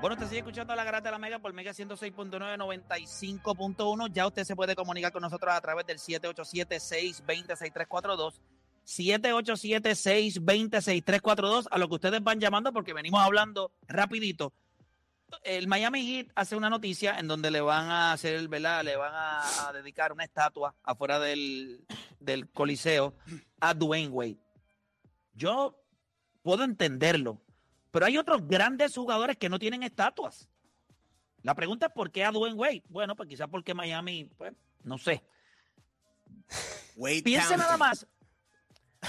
Bueno, usted sigue escuchando la garata de la Mega por Mega 106.9, 95.1. Ya usted se puede comunicar con nosotros a través del 787-620-6342. 787-620-6342. A lo que ustedes van llamando porque venimos hablando rapidito. El Miami Heat hace una noticia en donde le van a hacer, ¿verdad? Le van a, a dedicar una estatua afuera del, del Coliseo a Dwayne Wade. Yo puedo entenderlo, pero hay otros grandes jugadores que no tienen estatuas. La pregunta es por qué a Dwayne Wade. Bueno, pues quizás porque Miami, pues, no sé. Wade Piense County. nada más,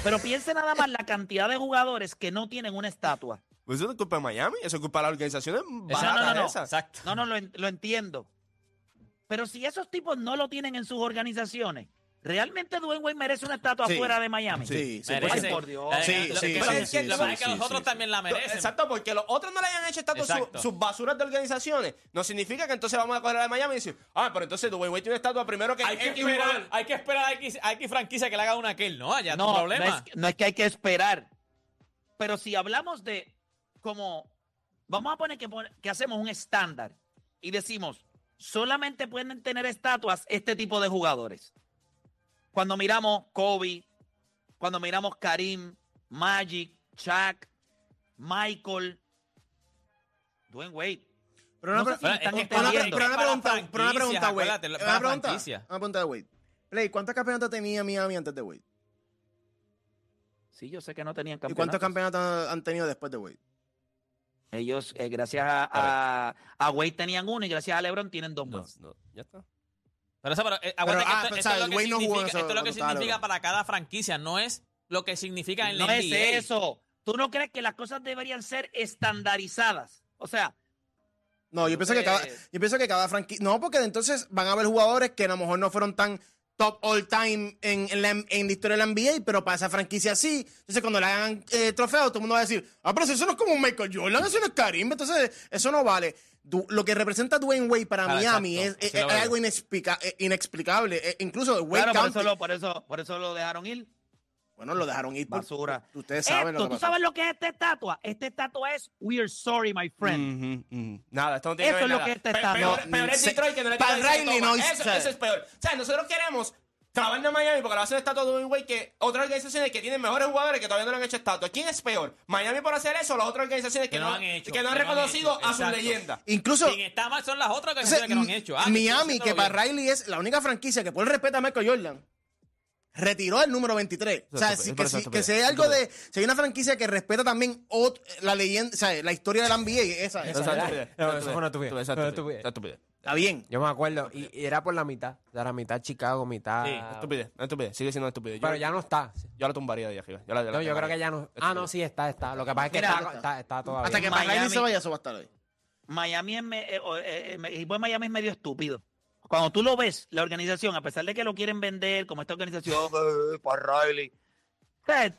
pero piense nada más la cantidad de jugadores que no tienen una estatua. Pues eso no es culpa de Miami, eso es culpa de las organizaciones no, baratas no, no. esas. Exacto. No, no, lo entiendo. Pero si esos tipos no lo tienen en sus organizaciones, ¿realmente Dwayne Wade merece una estatua Sí. afuera de Miami? Sí, sí. Merece. Ay, por Dios. La- Sí, lo- sí, sí, es que lo que pasa es sí, que los otros sí. también la merecen. Exacto, porque los otros no le hayan hecho estatua su- sus basuras de organizaciones. No significa que entonces vamos a coger a la de Miami y decir, ah, pero entonces Dwayne Wade tiene una estatua primero que Hay que esperar, hay que esperar a X, a X franquicia que le haga una a aquel, ¿no? Allá No, no problema. es, no es que hay que esperar. Pero si hablamos de como, vamos a poner que, pon- que hacemos un estándar y decimos, solamente pueden tener estatuas este tipo de jugadores. Cuando miramos Kobe, cuando miramos Karim, Magic, Shaq, Michael, Dwayne Wade. Pero una, No sé pre- si están es que- una, entendiendo. pero una para pregunta, pero una pregunta, Wade. para Una pregunta, franquicias. una pregunta de Wade. Play, ¿cuántos campeonatos tenía Miami antes de Wade? Sí, yo sé que no tenían ¿Y cuántos campeonatos. campeonatos han tenido después de Wade? Ellos, eh, gracias a, a, a Wade tenían uno y gracias a LeBron tienen dos No, más. no, ya está. Pero, eso, pero, eh, ah, que pero, esto, esto es lo que Wade no jugó en significa, esto es lo que significa para cada franquicia, no es lo que significa en No la es NBA. eso. ¿Tú no crees que las cosas deberían ser estandarizadas? O sea, No, yo pienso que cada, Entonces- yo pienso que cada franquicia. No, porque entonces van a haber jugadores que a lo mejor no fueron tan top all time en, en la, en la historia de la NBA, pero para esa franquicia sí. Entonces, cuando le hagan eh, trofeo, todo el mundo va a decir, ah, pero si eso no es como un Michael Jordan, eso no es Karim, entonces eso no vale. Du- lo que representa Dwayne Wade para Ah, Miami es, algo inexplica- eh, inexplicable. Eh, incluso Wade claro, por County- eso, lo, por, eso, por eso lo dejaron ir. Bueno, lo dejaron ir por Basura. Ustedes saben Esto, lo que ¿Tú pasó. sabes lo que es esta estatua? Esta estatua es We're sorry, my friend. Ujú, ujú. Nada, esto no tiene Eso que es ver lo nada. que este Pe- está- Peor, es Detroit que no le no eso, eso es peor. O sea, nosotros queremos clavarle a Miami porque le hacen estatua Dwayne Wade que otras organizaciones que tienen mejores jugadores que todavía no le han hecho estatua. ¿Quién es peor? ¿Miami por hacer eso o las otras organizaciones que, Que no lo han hecho, que no han que no han reconocido hecho, a sus exacto. leyendas? Incluso Quien está mal son las otras organizaciones que no han hecho. Ah, Miami, que para. Riley es la única franquicia que por el respeto a Michael Jordan, retiró el número 23. O sea, Eso que, eso si, que si hay algo de. Si hay una franquicia que respeta también ot- la leyenda, o sea, la historia de la NBA, esa, esa. Eso es estupidez, No, eso es eso fue una estupidez. Está bien. Yo me acuerdo, y, y era por la mitad. O sea, la mitad Chicago, mitad. Sí, estupidez, estupidez, sigue siendo estupidez. Pero Yo- ya no está. Yo la tumbaría de ahí arriba. Yo, la, No, yo creo que ya no. Ah, no, sí, está, está. Lo que pasa es que Mira, está, está, está todavía. Hasta que Miami- se vaya, eso va a estar ahí. Miami es, me- eh, eh, eh, el equipo de Miami es medio estúpido. Cuando tú lo ves, la organización, a pesar de que lo quieren vender como esta organización, eh, para Riley. sea,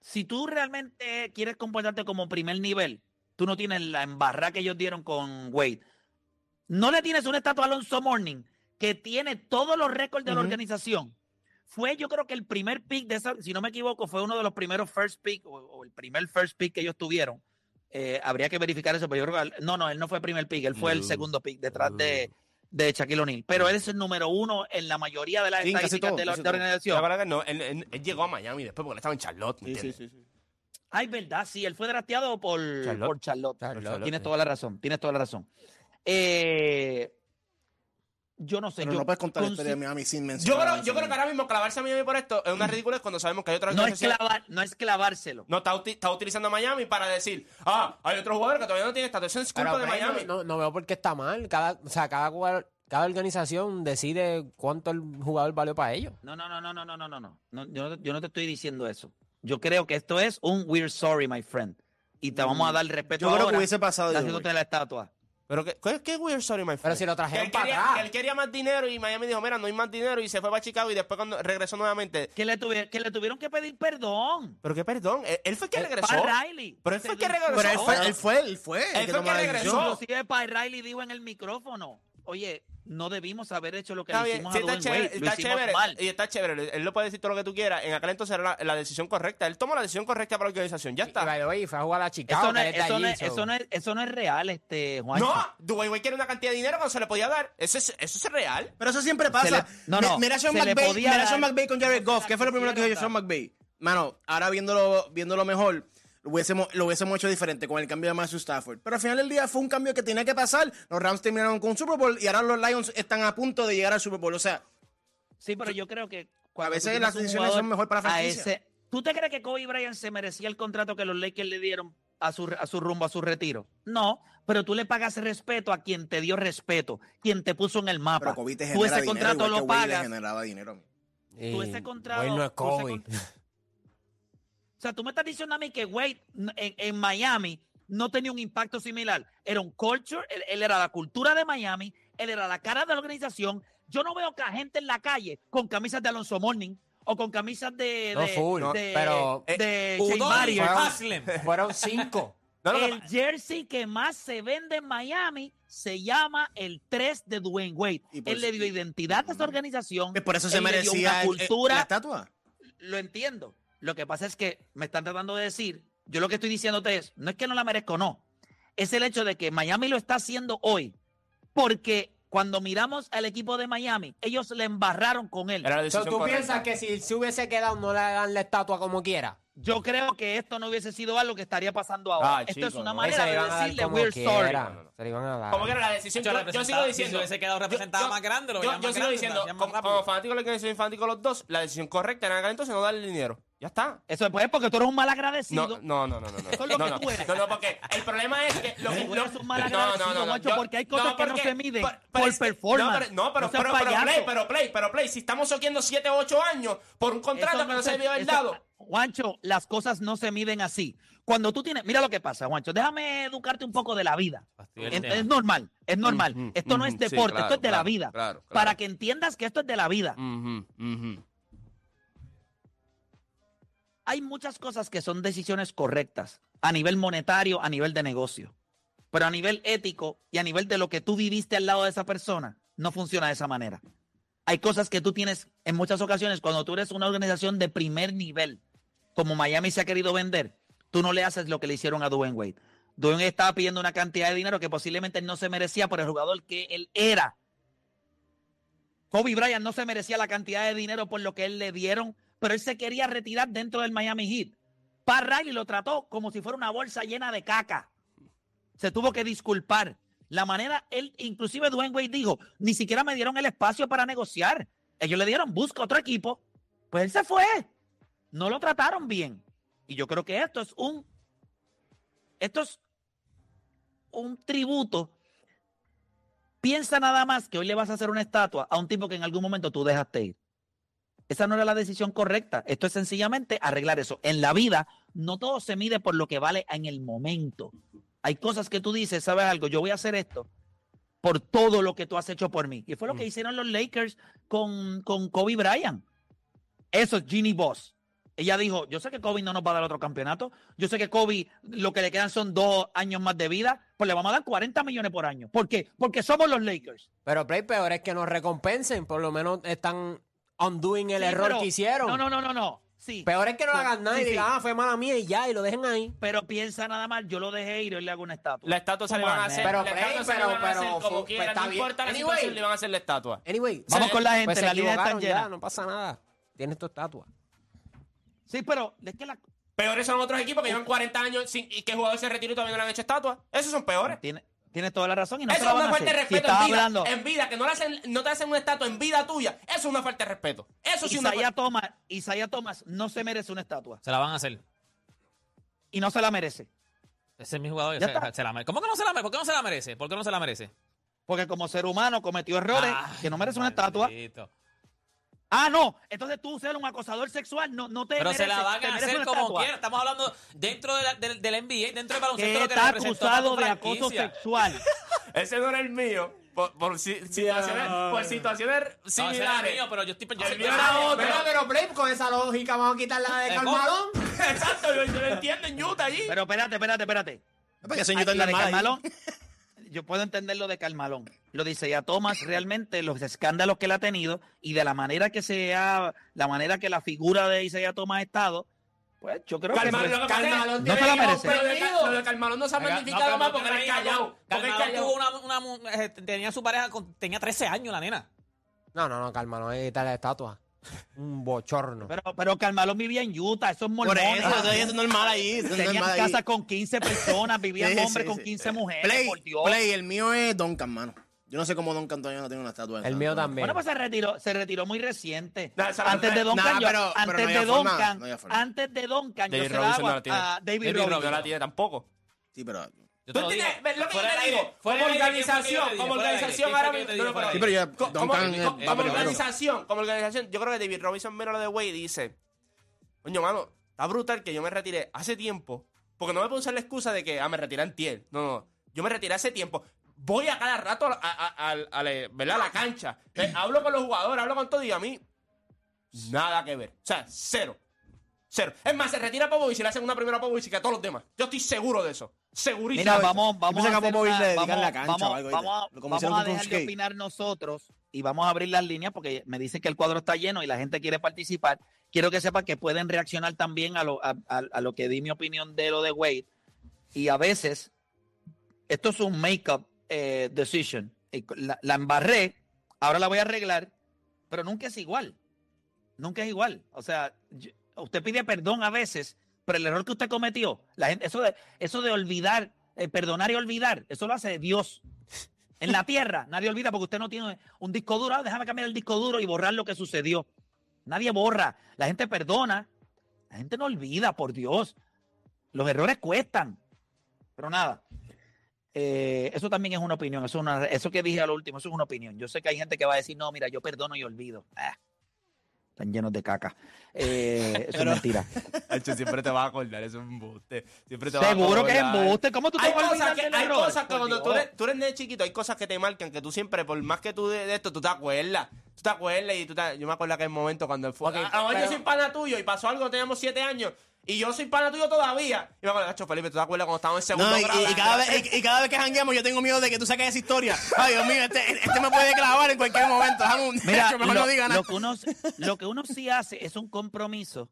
si tú realmente quieres comportarte como primer nivel, tú no tienes la embarrada que ellos dieron con Wade. No le tienes una estatua a Alonso Morning que tiene todos los récords de la organización. Fue, yo creo que el primer pick de esa, si no me equivoco, fue uno de los primeros first pick o, o el primer first pick que ellos tuvieron. Eh, habría que verificar eso, pero yo creo que no, no, él no fue el primer pick, él fue el segundo pick detrás de, de Shaquille O'Neal. Pero él es el número uno en la mayoría de las Sí, estadísticas todo, de la, de la todo. La organización. verdad que no, él, él- él llegó a Miami después porque él estaba en Charlotte, ¿me Sí, sí, sí, sí. Ay, verdad, sí, él fue drafteado por Charlotte. por Charlotte. Charlotte, Tienes toda la razón, tienes toda la razón. Eh, yo no sé. Pero yo no puedes contar la historia de Miami sin mencionar. Yo creo, yo creo que ahora mismo clavarse a Miami por esto es una ridícula cuando sabemos que hay otra no es, clavar, no es clavárselo. No, está, está, utilizando a Miami para decir, ah, hay otro jugador que todavía no tiene estatus. Es culpa de Miami. No, veo por qué está mal. Cada, o sea, cada cada organización decide cuánto el jugador valió para ellos. No, no, no, no, no, no, no, no. no yo, yo, no te estoy diciendo eso. Yo creo que esto es un we're sorry, my friend. Y te mm. vamos a dar el respeto. Yo ahora creo que hubiese pasado. Haciéndote la estatua. Pero que, ¿qué, qué weird sorry, my friend? Pero si lo trajeron él, para quería, atrás. que él quería más dinero y Miami dijo, mira, no hay más dinero y se fue para Chicago y después cuando regresó nuevamente. Que le, tuvi- que le tuvieron que pedir perdón. Pero qué perdón, él, él fue el que Eh, regresó. Pat Riley. Pero él fue el que regresó. Pero él fue, él fue, él fue. Él fue el que regresó. Inclusive Pat Riley dijo en el micrófono. Oye, no debimos haber hecho lo que Está le bien, hicimos sí, a está Dwayne chévere, Wade. Lo está hicimos chévere, mal. y está chévere, él lo puede decir todo lo que tú quieras, en aquel entonces era la, la decisión correcta, él tomó la decisión correcta para la organización, ya Y, está. the way, fue a jugar a Chicago. Eso no, es, eso, no es, so- eso, no es, eso no es real, este, Juancho. No, Dwayne Wade quiere una cantidad de dinero cuando se le podía dar, eso es, eso es real. Pero eso siempre pasa. Le- no, no, Mi- Mira a Sean McVay, con Jared Goff. ¿Qué fue lo primero que dijo Sean McVay? Mano, ahora viéndolo, viéndolo mejor, lo hubiésemos, lo hubiésemos hecho diferente con el cambio de Matthew Stafford. Pero al final del día fue un cambio que tenía que pasar. Los Rams terminaron con un Super Bowl y ahora los Lions están a punto de llegar al Super Bowl. O sea, Sí, pero yo creo que cuando veces tú las decisiones son mejor para la a franquicia. ese- ¿Tú te crees que Kobe Bryant se merecía el contrato que los Lakers le dieron a su, a su rumbo, a su retiro? No, pero tú le pagas respeto a quien te dio respeto, quien te puso en el mapa. pero Kobe te tú genera ese dinero contrato igual que lo le pagas. generaba dinero. Tú ese contrato- Wade no es tú ese Kobe. sea, tú me estás diciendo a mí que Wade en, en Miami no tenía un impacto similar. Era un culture, él, él era la cultura de Miami, él era la cara de la organización. Yo no veo que a gente en la calle con camisas de Alonso Morning o con camisas de, No, de, full, de, pero- de Shea Udon y Barrier. Haslem. Fueron cinco. No, no, no, El jersey que más se vende en Miami se llama el 3 de Dwayne Wade. Él le dio identidad a esa organización. Pues por eso se merecía una el- el- cultura. la estatua. Lo entiendo. Lo que pasa es que me están tratando de decir, yo lo que estoy diciéndote es, no es que no la merezco, no. Es el hecho de que Miami lo está haciendo hoy. Porque cuando miramos al equipo de Miami, ellos le embarraron con él. Decisión ¿Tú correcta. piensas que si se hubiese quedado no le dan la estatua como quiera? Yo creo que esto no hubiese sido algo que estaría pasando ahora. Ay, Esto es una no. Se manera de decirle we're sorry. quiera. No, no, no. Se le iban a dar. Como que era la decisión, Yo yo, sigo si diciendo. se hubiese quedado representado más grande, lo yo, veían yo más sigo grande, diciendo, como, como fanático de la organización fanático los dos, la decisión correcta en aquel entonces no darle dinero. Ya está. Eso es pues, porque tú eres un mal agradecido. No, no, no, no, no. no. Eso es lo no, que no. tú eres. No, no, porque el problema es que lo que Tú eres un mal no, agradecido, Juancho, yo- porque hay cosas que no se miden por es performance. No, pero, no, pero, No pero, pero play, pero play, pero play. Si estamos soqueando 7 o 8 años por un contrato que no se debió haber dado. Juancho, las cosas no se miden así. Cuando tú tienes, mira lo que pasa, Juancho, déjame educarte un poco de la vida. Es, es normal, es normal. Ujú, esto no es ujú, sí, deporte, claro, esto es de la vida. claro, claro. Para que entiendas que esto es de la vida. Hay muchas cosas que son decisiones correctas a nivel monetario, a nivel de negocio. Pero a nivel ético y a nivel de lo que tú viviste al lado de esa persona, no funciona de esa manera. Hay cosas que tú tienes en muchas ocasiones cuando tú eres una organización de primer nivel, como Miami se ha querido vender, tú no le haces lo que le hicieron a Dwayne Wade. Dwayne estaba pidiendo una cantidad de dinero que posiblemente no se merecía por el jugador que él era. Kobe Bryant no se merecía la cantidad de dinero por lo que él le dieron, pero él se quería retirar dentro del Miami Heat. Pat Riley lo trató como si fuera una bolsa llena de caca. Se tuvo que disculpar. La manera, él, inclusive Dwayne Wade dijo, ni siquiera me dieron el espacio para negociar. Ellos le dieron, busca otro equipo. Pues él se fue. No lo trataron bien. Y yo creo que esto es un, esto es un tributo. Piensa nada más que hoy le vas a hacer una estatua a un tipo que en algún momento tú dejaste ir. Esa no era la decisión correcta. Esto es sencillamente arreglar eso. En la vida, no todo se mide por lo que vale en el momento. Hay cosas que tú dices, ¿sabes algo? Yo voy a hacer esto por todo lo que tú has hecho por mí. Y fue lo que hicieron los Lakers con, con Kobe Bryant. Eso es Ginny Boss. Ella dijo, yo sé que Kobe no nos va a dar otro campeonato. Yo sé que Kobe lo que le quedan son dos años más de vida. Pues le vamos a dar 40 millones por año. ¿Por qué? Porque somos los Lakers. Pero Play, peor es que nos recompensen. Por lo menos están undoing el Sí, error pero- que hicieron. No, no, no, no, no. Sí. Peor es que no Sí, hagan nada y sí, digan, ah, fue mala mía y ya, y lo dejen ahí. Pero piensa nada más, yo lo dejé ir y hoy le hago una estatua. La estatua se le van a hacer. Pero, la Play, estatua se le pero- van a hacer pero, como fu- quiera. pues, está No bien. importa la Anyway. situación, le van a hacer la estatua. Anyway, Vamos con la gente, pues se la línea está equivocaron ya, llena. no pasa nada. Tienes tu estatua. Sí, pero es que la... Peores son otros equipos que llevan 40 años sin, y que el jugador se retiró y todavía no le han hecho estatua. Esos son peores. Tiene, tienes toda la razón y no Eso se es una a falta de. Si respeto en vida. hablando... En vida, que no, le hacen, no te hacen una estatua en vida tuya. Eso es una falta de respeto. Eso sí es una Isaiah falta. Thomas, Isaiah Thomas no se merece una estatua. Se la van a hacer. Y no se la merece. Ese es mi jugador. Se- se la ¿Cómo que no se la merece? ¿Por qué no se la merece? ¿Por qué no se la merece? Porque como ser humano cometió errores que no merece una estatua. Ah, no. Entonces tú ser un acosador sexual no, no te Pero se la van a hacer como quiera. Estamos hablando dentro de la- del, del NBA, dentro del baloncesto. Que lo que está acusado de acoso sexual. Ese no era el mío. Por, por si- situaciones, por situaciones No, similares. mío, pero yo estoy yo mío era otro. Pero, pero Play, con esa lógica vamos a quitar la de Carmalón. Exacto, yo, yo lo entiendo en Utah allí. Pero espérate, espérate, espérate. Porque soy Ay, Newton la de. Carmelo, yo puedo entender lo de Carmalón. Lo dice ya Thomas, realmente los escándalos que él ha tenido y de la manera que se ha, la manera que la figura de Isaiah Thomas ha estado, pues yo creo que Carmalón, lo que es- Carmalón no se la merece. Pero de, lo de Carmalón no se ha magnificado no, más porque no es tenía- callado. Porque él es Carmelo callado. tuvo una, una mu- eh, tenía su pareja, con- tenía 13 años la nena. No, no, no, calma, no hay que quitarle estatua. Un bochorno. pero, pero Carmalón vivía en Utah, esos Por mormones. eso, eso es normal ahí. eso es Tenían normal ahí. con 15 personas, vivían Sí, hombres sí, con sí. 15 mujeres, Play, por Dios. Play, el mío es Duncan, mano. Yo no sé cómo Duncan todavía no tiene una estatua El mío Antonio. también. Bueno, pues se retiró, se retiró muy reciente. No, antes de Duncan, Nah, yo- antes de forma, Duncan, antes de Duncan, yo David se la Robinson hago no la tiene. a David. Robinson no la tiene tampoco. Sí, pero... Yo ¿Tú lo lo que yo te digo? Como organización, ¿quién fue que yo te como organización ¿quién fue ahora mismo. Sí, pero- ya Co- como, Duncan como- organización, como organización, yo creo que David Robinson mira lo de Wade y dice, coño, mano, está brutal que yo me retiré hace tiempo, porque no me puedo usar la excusa de que, ah, me retiré en tiel. No, no, yo me retiré hace tiempo. Voy a cada rato a, a- a- a- a la- ¿verdad? a la cancha. Eh, hablo con los jugadores, hablo con todo y a mí, nada que ver. O sea, cero. Cero. Es más, se retira Popovich y le hacen una primera Popovich que a todos los demás. Yo estoy seguro de eso. Segurísimo. Mira, vamos, vamos a a hacer una- vamos- la cancha vamos- o algo, vamos a- vamos a dejar de opinar nosotros y vamos a abrir las líneas porque me dicen que el cuadro está lleno y la gente quiere participar. Quiero que sepan que pueden reaccionar también a lo, a, a- a lo que di mi opinión de lo de Wade. Y a veces, esto es un make-up eh, decision. La, la embarré, ahora la voy a arreglar, pero nunca es igual. Nunca es igual. O sea, yo- usted pide perdón a veces, pero el error que usted cometió, la gente, eso de, eso de olvidar, eh, perdonar y olvidar, eso lo hace Dios. En la tierra, nadie olvida porque usted no tiene un disco duro. Ah, déjame cambiar el disco duro y borrar lo que sucedió. Nadie borra. La gente perdona. La gente no olvida, por Dios. Los errores cuestan. Pero nada. eh, eso también es una opinión. Eso, es una- eso que dije al último, eso es una opinión. Yo sé que hay gente que va a decir, no, mira, yo perdono y olvido. Ah, están llenos de caca. Eh, eso es mentira. Hacho, siempre te vas a acordar, eso es un embuste. Siempre te vas a Seguro que es embuste. ¿Cómo tú te Hay vas a cosas, que, hay error? cosas que cuando tú eres, tú eres de chiquito, hay cosas que te marcan que tú siempre, por más que tú de, de esto, tú te acuerdas. Tú te acuerdas y tú te, yo me acuerdo aquel momento cuando él fue. Ok, a- a- yo soy pana tuyo y pasó algo, teníamos siete años. Y yo soy pana tuyo todavía. Y me acuerdo, Felipe, ¿tú te acuerdas cuando estábamos en segundo No, y, grado? y- y cada vez, y, y cada vez que jangueamos yo tengo miedo de que tú saques esa historia. Ay, Dios mío, este, este me puede clavar en cualquier momento. Un- Mira, lo, no diga nada. lo que uno, lo que uno sí hace es un compromiso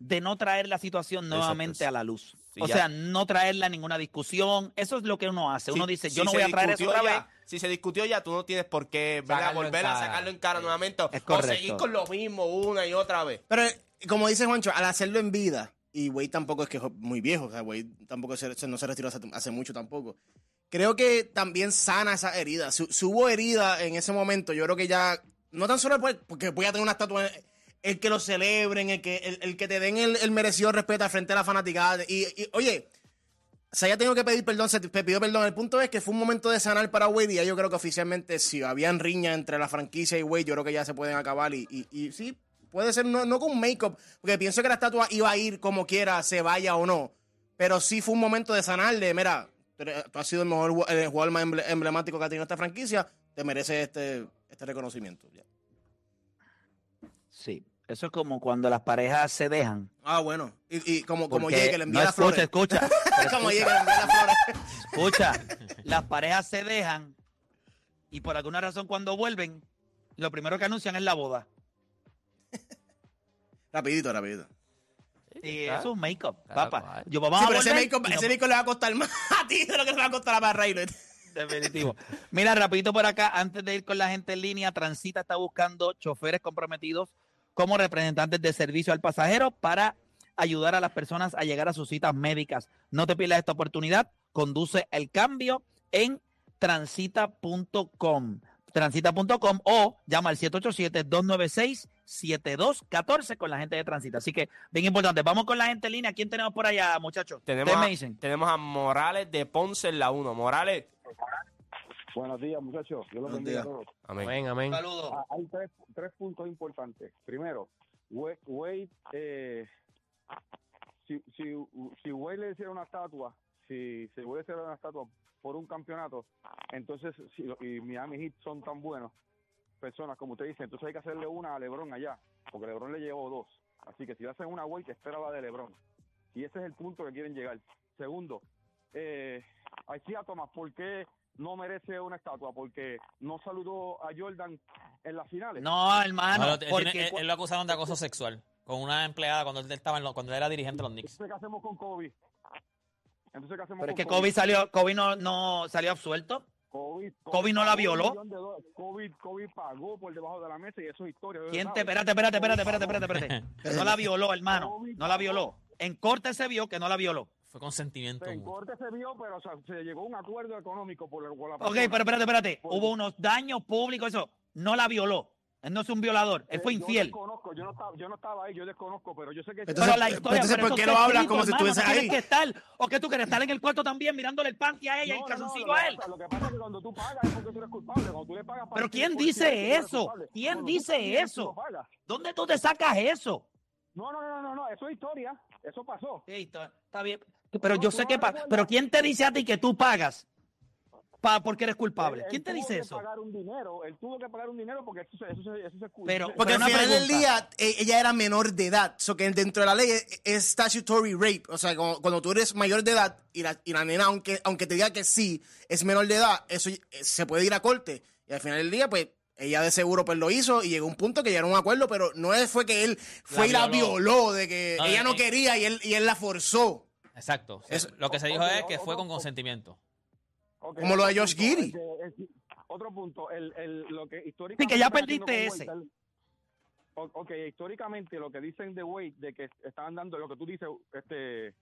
de no traer la situación nuevamente Exacto. a la luz. Sí, o ya. sea, no traerla a ninguna discusión. Eso es lo que uno hace. Uno Si- dice, si yo no voy a traer eso otra ya, vez. Si se discutió ya, tú no tienes por qué volver a sacarlo en cara nuevamente. Es o seguir con lo mismo una y otra vez. Pero como dice Juancho, al hacerlo en vida, y Wade tampoco es que es muy viejo, o sea, Wade tampoco se, no se retiró hace, mucho tampoco. Creo que también sana esa herida. Si, hubo herida en ese momento, yo creo que ya, no tan solo por- porque voy a tener una estatua, el que lo celebren, el que, el, el que te den el, el merecido respeto frente de la fanaticada. Y, y, oye, se haya tenido que pedir perdón, se pidió perdón. El punto es que fue un momento de sanar para Wade y ya yo creo que oficialmente si habían riña entre la franquicia y Wade, yo creo que ya se pueden acabar y, y sí, puede ser no, no con un make-up, porque pienso que la estatua iba a ir como quiera, se vaya o no, pero sí fue un momento de sanar, de mira, tú has sido el mejor el jugador más emble- emblemático que ha tenido esta franquicia, te mereces este, este reconocimiento. Ya. Sí. Eso es como cuando las parejas se dejan. Ah, bueno, y, y como, como que le envía no, las flores. escucha, escucha. como escucha. le envía las flores. Escucha, las parejas se dejan y por alguna razón cuando vuelven, lo primero que anuncian es la boda. Rapidito, rapidito. Eso es un make-up, papá. Yo vamos Sí, a pero ese make-up no- ese make-up le va a costar más a ti de lo que le va a costar a Barra Definitivo. Mira, rapidito por acá, antes de ir con la gente en línea, Transita está buscando choferes comprometidos como representantes de servicio al pasajero para ayudar a las personas a llegar a sus citas médicas. No te pierdas esta oportunidad. Conduce el cambio en transita.com. Transita.com o llama al 787-296-7214 con la gente de Transita. Así que, bien importante. Vamos con la gente en línea. ¿Quién tenemos por allá, muchachos? Tenemos a, me dicen. tenemos a Morales de Ponce en la 1. Morales. Buenos días, muchachos. Yo los Buenos bendiga a días. todos. Amén. Amén, amén. Saludos. Ah, hay tres, tres puntos importantes. Primero, Wa- Wade, eh, si, si, si Wade le hiciera una estatua, si, si Wade le hiciera una estatua por un campeonato, entonces, si, y Miami Heat son tan buenos personas, como usted dice, entonces hay que hacerle una a LeBron allá, porque LeBron le llevó dos. Así que si le hacen una Wade, espera la de LeBron. Y ese es el punto que quieren llegar. Segundo, eh, Isaiah Thomas, ¿por qué no merece una estatua? Porque no saludó a Jordan en las finales. No, hermano, No, él, porque tiene- él- él lo acusaron de acoso sexual con una empleada cuando él estaba en lo- cuando él era dirigente de los Knicks. ¿qué hacemos con Kobe? Entonces, ¿qué hacemos pero es que Kobe salió, Kobe no, no salió absuelto. Kobe, Kobe no la violó. Kobe, Kobe pagó por debajo de la mesa y eso es historia. ¿Quién te? Espérate, espérate, espérate, espérate, espérate, espérate. No la violó, hermano. No la violó. En corte se vio que no la violó. Fue consentimiento. En corte se vio, pero o sea, se llegó a un acuerdo económico por, por la Ok, persona. pero espérate, espérate. Hubo unos daños públicos, eso. No la violó. Él no es un violador. Él fue Eh, Yo infiel. desconozco, yo no, estaba, yo no estaba ahí, yo desconozco, pero yo sé que... Entonces, pero la historia, entonces, pero ¿por qué no hablas como si estuviese ahí? que estar. ¿O qué tú quieres estar en el cuarto también mirándole el panty a ella y el No, no, no, calzoncillo lo que a él? pasa- Lo que pasa es que cuando tú pagas es porque tú eres culpable. Cuando tú le pagas para Pero ¿quién dice eso? ¿Quién dice eso? ¿Dónde tú te sacas eso? No, no, no, no, no, eso es historia. Eso pasó. Sí, está, bien. Pero No, yo sé que... Pero ¿quién te dice a ti que tú pagas pa- porque eres culpable? Él- ¿Quién él te dice eso? pagar un dinero. Él tuvo que pagar un dinero porque eso, se- eso, eso se Pero- Porque Pero al final del día e- ella era menor de edad, so que dentro de la ley es, es statutory rape, o sea, cuando, cuando tú eres mayor de edad y la, y la nena, aunque, aunque te diga que sí, es menor de edad, eso eh, se puede ir a corte. Y al final del día, pues, ella de seguro pues lo hizo y llegó a un punto que llegaron a un acuerdo, pero no fue que él fue y la violó. de que No, ella no eh, quería y él, y él la forzó. Exacto. Eso- lo que se dijo es que fue con consentimiento. Como lo de Josh el- otro punto, el, el, lo que históricamente... Sí, que ya perdiste ese. Wade, el- o- ok, históricamente lo que dicen de Wade, de que están dando, lo que tú dices, este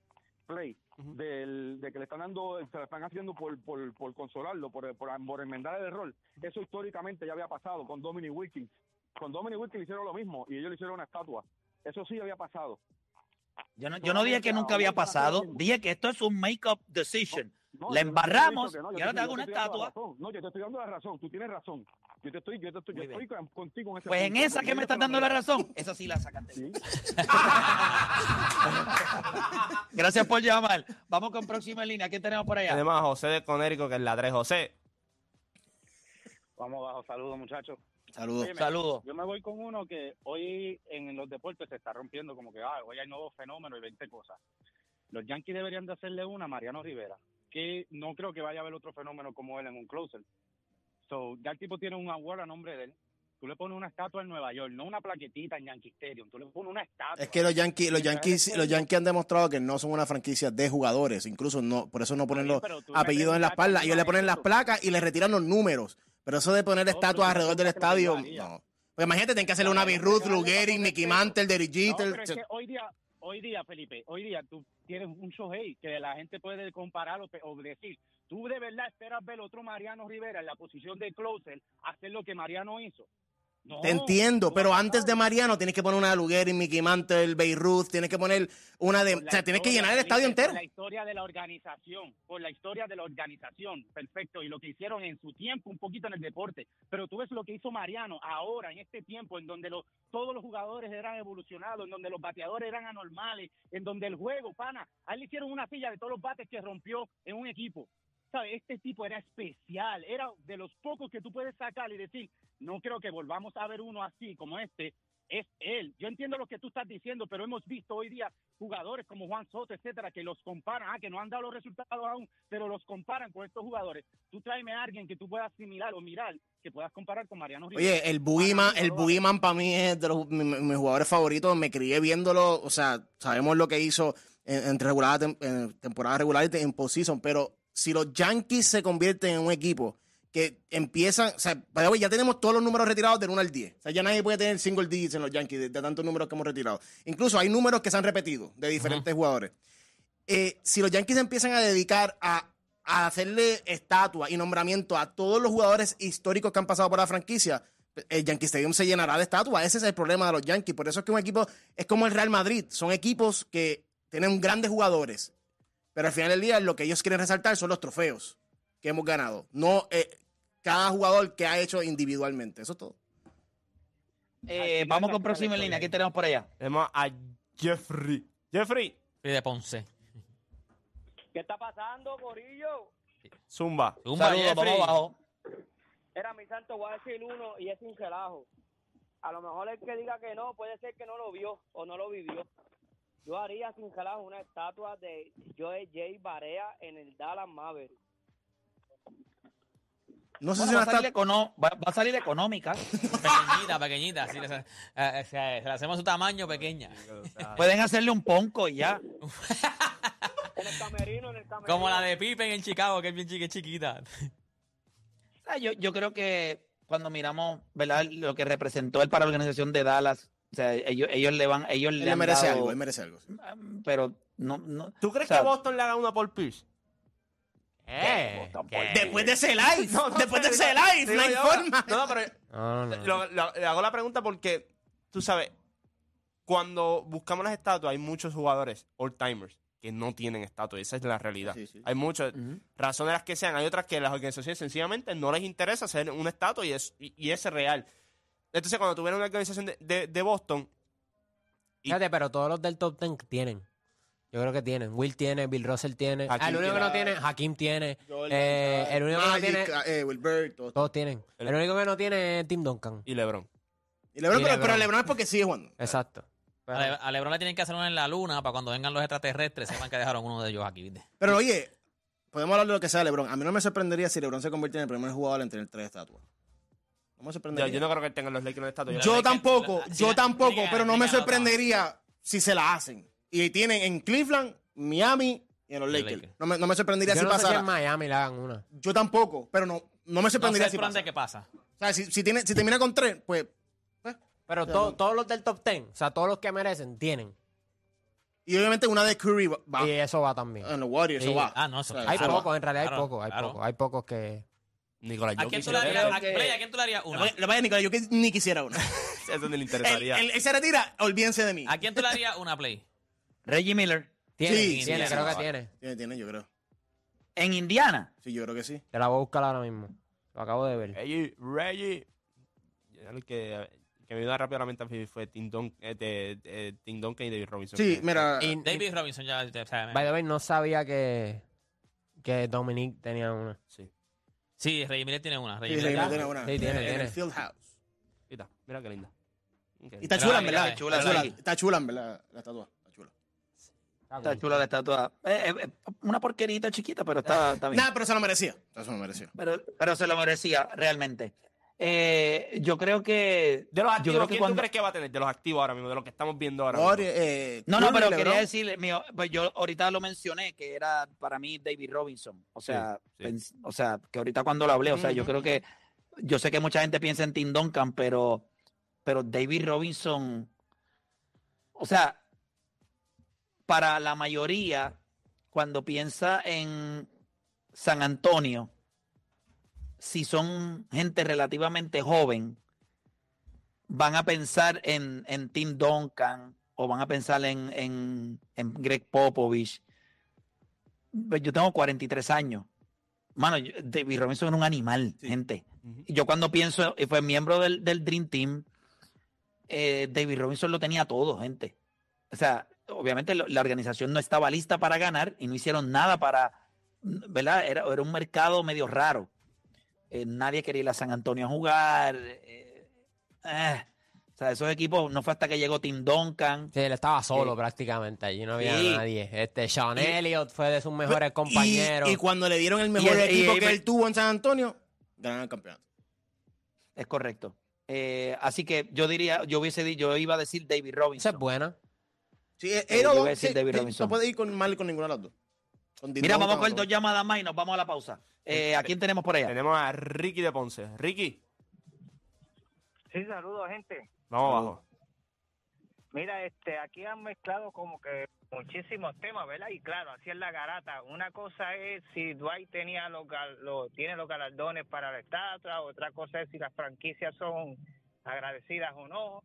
play, del, de que le están dando, se lo están haciendo por, por, por consolarlo, por, por, por enmendar el error. Eso históricamente ya había pasado con Dominic Wilkins. Con Dominic Wilkins hicieron lo mismo y ellos le hicieron una estatua. Eso sí había pasado. Yo no, yo no dije que nunca había pasado. Dije que esto es un make-up decision. No, La embarramos no, y ahora te- hago una estatua. razón. No, yo te estoy dando la razón. Tú tienes razón. Yo te estoy, yo te estoy, yo estoy con- contigo en ese Pues en esa que me estás dando la razón, esa sí la sacaste. Sí. Gracias por llamar. Vamos con próxima línea. ¿Quién tenemos por allá? Tenemos a José de Conérico, que es la 3. José, Vamos abajo, saludos muchachos. Saludos. Saludos. Yo me voy con uno que hoy en los deportes se está rompiendo como que ah, hoy hay nuevos fenómenos y 20 cosas. Los Yankees deberían de hacerle una a Mariano Rivera, que no creo que vaya a haber otro fenómeno como él en un closer. So, ya el tipo tiene un award a nombre de él. Tú le pones una estatua en Nueva York, no una plaquetita en Yankee Stadium, tú le pones una estatua. Es que los Yankees, los Yankees, los Yankees han demostrado que no son una franquicia de jugadores, incluso no, por eso no ponen los apellidos en la preguntaste espalda, ellos le ponen las placas y le retiran los números, pero eso de poner estatuas alrededor del estadio, no. Pues imagínate, tienen que hacerle una no, Ruth, Lugeri, Mickey Mantle, Derek Jeter. pero es que hoy día, hoy día, Felipe, hoy día tú tienes un Shohei que la gente puede comparar o decir, tú de verdad esperas ver otro Mariano Rivera en la posición de closer hacer lo que Mariano hizo. No, Te entiendo, pero antes de. Mariano tienes que poner una de Lugeri, Mickey Mantle, Beirut, tienes que poner una de... O sea, tienes que llenar el estadio entero. Por la historia de la organización, por la historia de la organización, perfecto, y lo que hicieron en su tiempo un poquito en el deporte. Pero tú ves lo que hizo Mariano ahora, en este tiempo, en donde los, todos los jugadores eran evolucionados, en donde los bateadores eran anormales, en donde el juego, pana, a él le hicieron una silla de todos los bates que rompió en un equipo. Este tipo era especial, era de los pocos que tú puedes sacar y decir, no creo que volvamos a ver uno así como este, es él. Yo entiendo lo que tú estás diciendo, pero hemos visto hoy día jugadores como Juan Soto, etcétera, que los comparan, ah, que no han dado los resultados aún, pero los comparan con estos jugadores. Tú tráeme a alguien que tú puedas asimilar o mirar, que puedas comparar con Mariano Rivera. Oye, el Boogeyman, el Boogeyman para mí es de los, mi- mi- mis jugadores favoritos. Me crié viéndolo, o sea, sabemos lo que hizo en, en regular, en temporada regular y en postseason, pero si los Yankees se convierten en un equipo que empiezan, o sea, ya tenemos todos los números retirados del 1 al 10. O sea, ya nadie puede tener single digits en los Yankees de, de tantos números que hemos retirado. Incluso hay números que se han repetido de diferentes jugadores. Eh, si los Yankees empiezan a dedicar a, a hacerle estatua y nombramiento a todos los jugadores históricos que han pasado por la franquicia, el Yankee Stadium se llenará de estatuas. Ese es el problema de los Yankees. Por eso es que un equipo es como el Real Madrid. Son equipos que tienen grandes jugadores. Pero al final del día lo que ellos quieren resaltar son los trofeos que hemos ganado. No eh, cada jugador que ha hecho individualmente. Eso es todo. Eh, vamos con próxima línea. ¿Quién tenemos por allá? tenemos a Jeffrey. Jeffrey, de Ponce. ¿Qué está pasando, Corillo? Zumba. Zumba, Saludos, Jeffrey. vamos abajo. Era mi santo, voy a decir uno y es sin relajo. A lo mejor el que diga que no, puede ser que no lo vio o no lo vivió. Yo haría sin relajo una estatua de Joe J. Barea en el Dallas Maverick. No sé Bueno, si va, a salir estatua. econo- va, va a salir económica. Pequeñita, pequeñita. sí, se, eh, eh, se- se la hacemos su tamaño pequeña. Pueden hacerle un ponco y ya. En el camerino, en el camerino. Como la de Pippen en Chicago, que es bien chiqui- chiquita. Ah, Yo, yo creo que cuando miramos ¿verdad? lo que representó él para la organización de Dallas, o sea, ellos, ellos le van, ellos Él le han merece dado- algo, él merece algo. sí. pero no, no ¿Tú crees o sea, que Boston le haga una por Pierce? Eh, ¿qué? Después de ese live, No, no, después de ese live, no hay forma. No, no, pero No, no, no. lo- lo- le hago la pregunta porque, tú sabes, cuando buscamos las estatuas hay muchos jugadores all-timers que no tienen estatua. y Esa es la realidad. Sí, sí. Hay muchas razones las que sean. Hay otras que las organizaciones sencillamente no les interesa hacer una estatua y es, y, y es real. Entonces, cuando tuvieron una organización de, de- de Boston, y- Fíjate, pero todos los del top 10 tienen. Yo creo que tienen. Will tiene, Bill Russell tiene. Hakim el único que no tiene. Hakim tiene. Jordan, Eh, el único que no tiene, eh, Wilbert, todos. todos tienen. El único que no tiene es Tim Duncan. y LeBron. Y LeBron, y pero, LeBron. pero LeBron es porque sigue jugando. Exacto. A, Le- a Lebron le tienen que hacer una en la luna para cuando vengan los extraterrestres sepan que dejaron uno de ellos aquí, ¿viste? Pero oye, podemos hablar de lo que sea de LeBron. A mí no me sorprendería si LeBron se convierte en el primer jugador en tener tres estatuas. No me Yo, sorprendería. yo no creo que tengan los Lakers una estatua. Yo- Lakers- tampoco, la- yo tampoco, que- pero no me que sorprendería si se la hacen. Y tienen en Cleveland, Miami y en los Lakers. Lakers. No me, no me sorprendería Yo si no sé si pasara. en Miami le hagan una. Yo tampoco, pero no, no me No sorprendería sé si pasa. qué pasa. O sea, si, si, tiene, si termina con tres, pues... Pero to- todos los del top 10, o sea, todos los que merecen, tienen. Y obviamente una de Curry va, Y eso va también. en los Warriors, eso va. Ah, no, eso O sea, Hay pocos, en realidad Claro, hay pocos, hay claro. pocos. Hay pocos que... Nicolás ¿A quién Jokic. tú le harías, creo a, que- Play, ¿a quién tú le harías Lo una? lo vaya, Nicolás, yo ni quisiera una. Eso ni le interesaría. él- él se retira, olvídense de mí. ¿A quién tú le harías una Play? Reggie Miller Tiene, Sí, tiene, sí, creo sí. que tiene. Tiene, tiene, yo creo. en Indiana. Sí, yo creo que sí. Te la voy a buscar ahora mismo. Lo acabo de ver. Reggie, Reggie. El que, que me vino rápidamente a mí fue Tim, Dun- eh, de- Tim Duncan y David Robinson. Sí, mira. Y, David Robinson ya. o sea, by the way, no sabía que, que Dominique tenía una. Sí. Sí, Reggie Miller tiene una. Reggie Sí, ya- tiene una. Sí, tiene, en tiene. el Field House. Mira, mira qué linda. Y está chula, en verdad. chula, está, chula, está chula, en verdad, la estatua. Está chula. Está chula la estatua. Eh, eh, eh, una porquerita chiquita, pero está, está bien. Nada, pero se lo merecía. Eso lo merecía. Pero, pero se lo merecía realmente. Eh, yo creo que. De los yo activos, creo que ¿quién cuando- tú crees que va a tener? De los activos ahora mismo, de lo que estamos viendo ahora mismo. eh, No, no, pero quería decirle, mío, pues yo ahorita lo mencioné, que era para mí David Robinson. O sea, sí. pens- o sea, que ahorita cuando lo hablé, o sea, yo creo que, yo sé que mucha gente piensa en Tim Duncan, pero, pero David Robinson, o sea, para la mayoría, cuando piensa en San Antonio, si son gente relativamente joven, van a pensar en, en Tim Duncan o van a pensar en, en, en Greg Popovich. Pues Yo tengo 43 años. Mano, yo- David Robinson era un animal, gente. Yo cuando pienso, y fue miembro del, del Dream Team, eh, David Robinson lo tenía todo, gente. O sea, obviamente lo- la organización no estaba lista para ganar y no hicieron nada para, ¿verdad? Era, era un mercado medio raro. Eh, nadie quería ir a San Antonio a jugar. eh, eh. O sea, esos equipos no fue hasta que llegó Tim Duncan. Sí, él estaba solo prácticamente. Allí no había Sí. nadie. Este, Sean Y- Elliott fue de sus mejores Y- compañeros. Y, cuando le dieron el mejor el- equipo y- que y- él tuvo en San Antonio, ganaron el campeonato. Es correcto. Eh, así que yo diría, yo hubiese yo iba a decir David Esa Robinson. es buena. Sí, eh, dos- decir sí, David sí, Robinson. No puede ir con mal con ninguna de las dos. Mira, vamos con con- dos llamadas más y nos vamos a la pausa. Eh, ¿A quién tenemos por allá? Tenemos a Ricky de Ponce. Ricky, Sí, saludos, gente. vamos abajo. Mira, este, aquí han mezclado como que muchísimos temas, ¿verdad? Y claro, así es la garata. Una cosa es si Dwight tenía los, gal- los- tiene los galardones para la estatua, otra cosa es si las franquicias son agradecidas o no.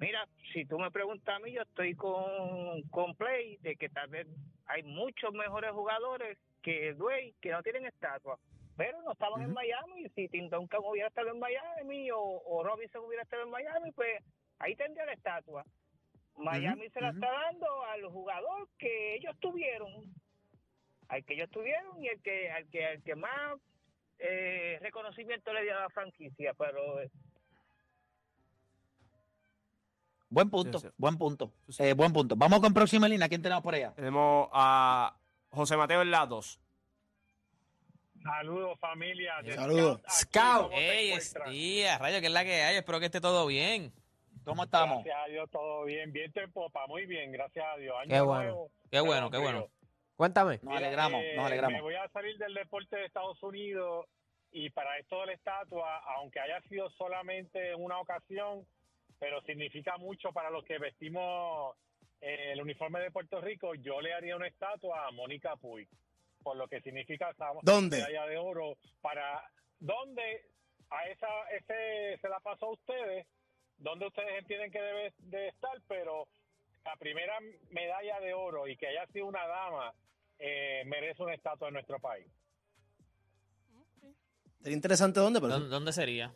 Mira, si tú me preguntas a mí, yo estoy con, con Play de que tal vez hay muchos mejores jugadores que Dwayne que no tienen estatua, pero no estaban en Miami. Si Tim Duncan hubiera estado en Miami o, o Robinson hubiera estado en Miami, pues ahí tendría la estatua. Miami se la está dando al jugador que ellos tuvieron, al que ellos tuvieron y el que al que, al que más eh, reconocimiento le dio a la franquicia, pero Buen punto, Sí, sí. buen punto. Sí, sí. Eh, buen punto. Vamos con próxima línea. ¿Quién tenemos por allá? Tenemos a José Mateo en la 2. Saludos, familia. de Saludos. Scout. ¿cómo se Ey, encuentran? sí, a rayo, que es la que hay. Espero que esté todo bien. ¿Cómo estamos? Gracias a Dios, todo bien. Viento en popa, muy bien, gracias a Dios. Año Qué bueno. nuevo, Qué bueno, qué bueno. Cuéntame. Nos alegramos, eh, nos alegramos. Me voy a salir del deporte de Estados Unidos y para esto de la estatua, aunque haya sido solamente en una ocasión, pero significa mucho para los que vestimos eh, el uniforme de Puerto Rico, yo le haría una estatua a Mónica Puig, por lo que significa esa ¿Dónde? medalla de oro para dónde a esa ese se la pasó a ustedes, donde ustedes entienden que debe de estar, pero la primera medalla de oro y que haya sido una dama eh, merece una estatua en nuestro país. Sería interesante dónde, pero ¿Dónde, dónde sería?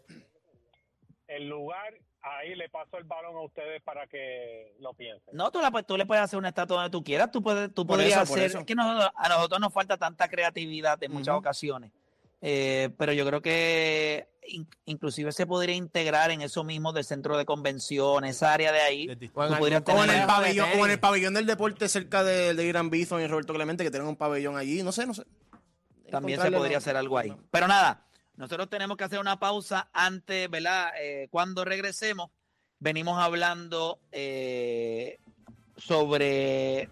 El lugar, ahí le paso el balón a ustedes para que lo piensen. No, tú, la, tú le puedes hacer una estatua donde tú quieras. Tú, puedes, tú podrías eso, hacer. eso. Es que nosotros- a nosotros nos falta tanta creatividad en muchas ocasiones. Eh, pero yo creo que in- inclusive se podría integrar en eso mismo del centro de convenciones, esa área de ahí. O en Tú podrías algún O en, el pabellón, o en el pabellón del deporte cerca de, de Irán Bithon y Roberto Clemente, que tienen un pabellón allí. No sé, no sé. También se podría la- hacer algo ahí. Pero nada, nosotros tenemos que hacer una pausa antes, ¿verdad? Eh, cuando regresemos, venimos hablando eh, sobre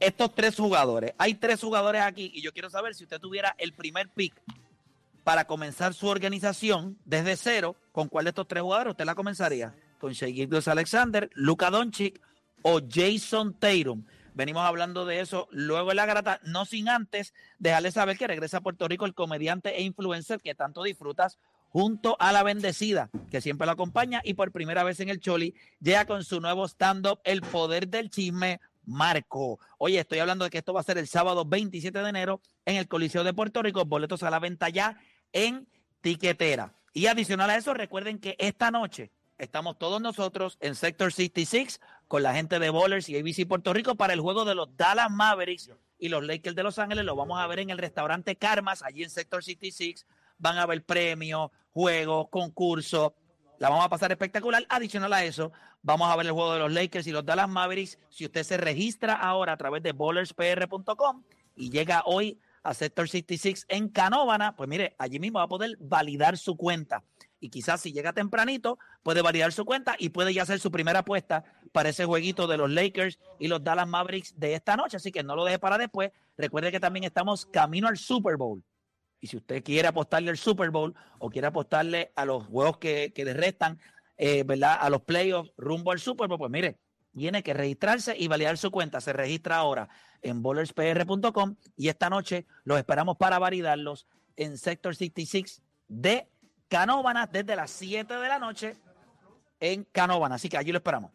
estos tres jugadores. Hay tres jugadores aquí y yo quiero saber si usted tuviera el primer pick para comenzar su organización desde cero, ¿con cuál de estos tres jugadores usted la comenzaría? ¿Con Shea Alexander, Luka Doncic o Jason Tatum? Venimos hablando de eso luego en la grata, no sin antes dejarle saber que regresa a Puerto Rico el comediante e influencer que tanto disfrutas junto a la bendecida, que siempre lo acompaña y por primera vez en el Choli llega con su nuevo stand-up El Poder del Chisme, Marco. Oye, estoy hablando de que esto va a ser el sábado 27 de enero en el Coliseo de Puerto Rico, boletos a la venta ya en tiquetera. Y adicional a eso, recuerden que esta noche estamos todos nosotros en Sector 66 con la gente de Bowlers y ABC Puerto Rico para el juego de los Dallas Mavericks y los Lakers de Los Ángeles. Lo vamos a ver en el restaurante Karmas, allí en Sector 66. Van a haber premios, juegos, concursos. La vamos a pasar espectacular. Adicional a eso, vamos a ver el juego de los Lakers y los Dallas Mavericks. Si usted se registra ahora a través de bowlerspr.com y llega hoy a Sector 66 en Canóvana, pues mire, allí mismo va a poder validar su cuenta. Y quizás si llega tempranito, puede validar su cuenta y puede ya hacer su primera apuesta para ese jueguito de los Lakers y los Dallas Mavericks de esta noche. Así que no lo deje para después. Recuerde que también estamos camino al Super Bowl. Y si usted quiere apostarle al Super Bowl o quiere apostarle a los juegos que, que le restan, eh, ¿verdad? A los playoffs rumbo al Super Bowl, pues mire, tiene que registrarse y validar su cuenta. Se registra ahora en bowlerspr.com y esta noche los esperamos para validarlos en Sector 66 de Canóvanas desde las 7 de la noche en Canóvanas. Así que allí lo esperamos.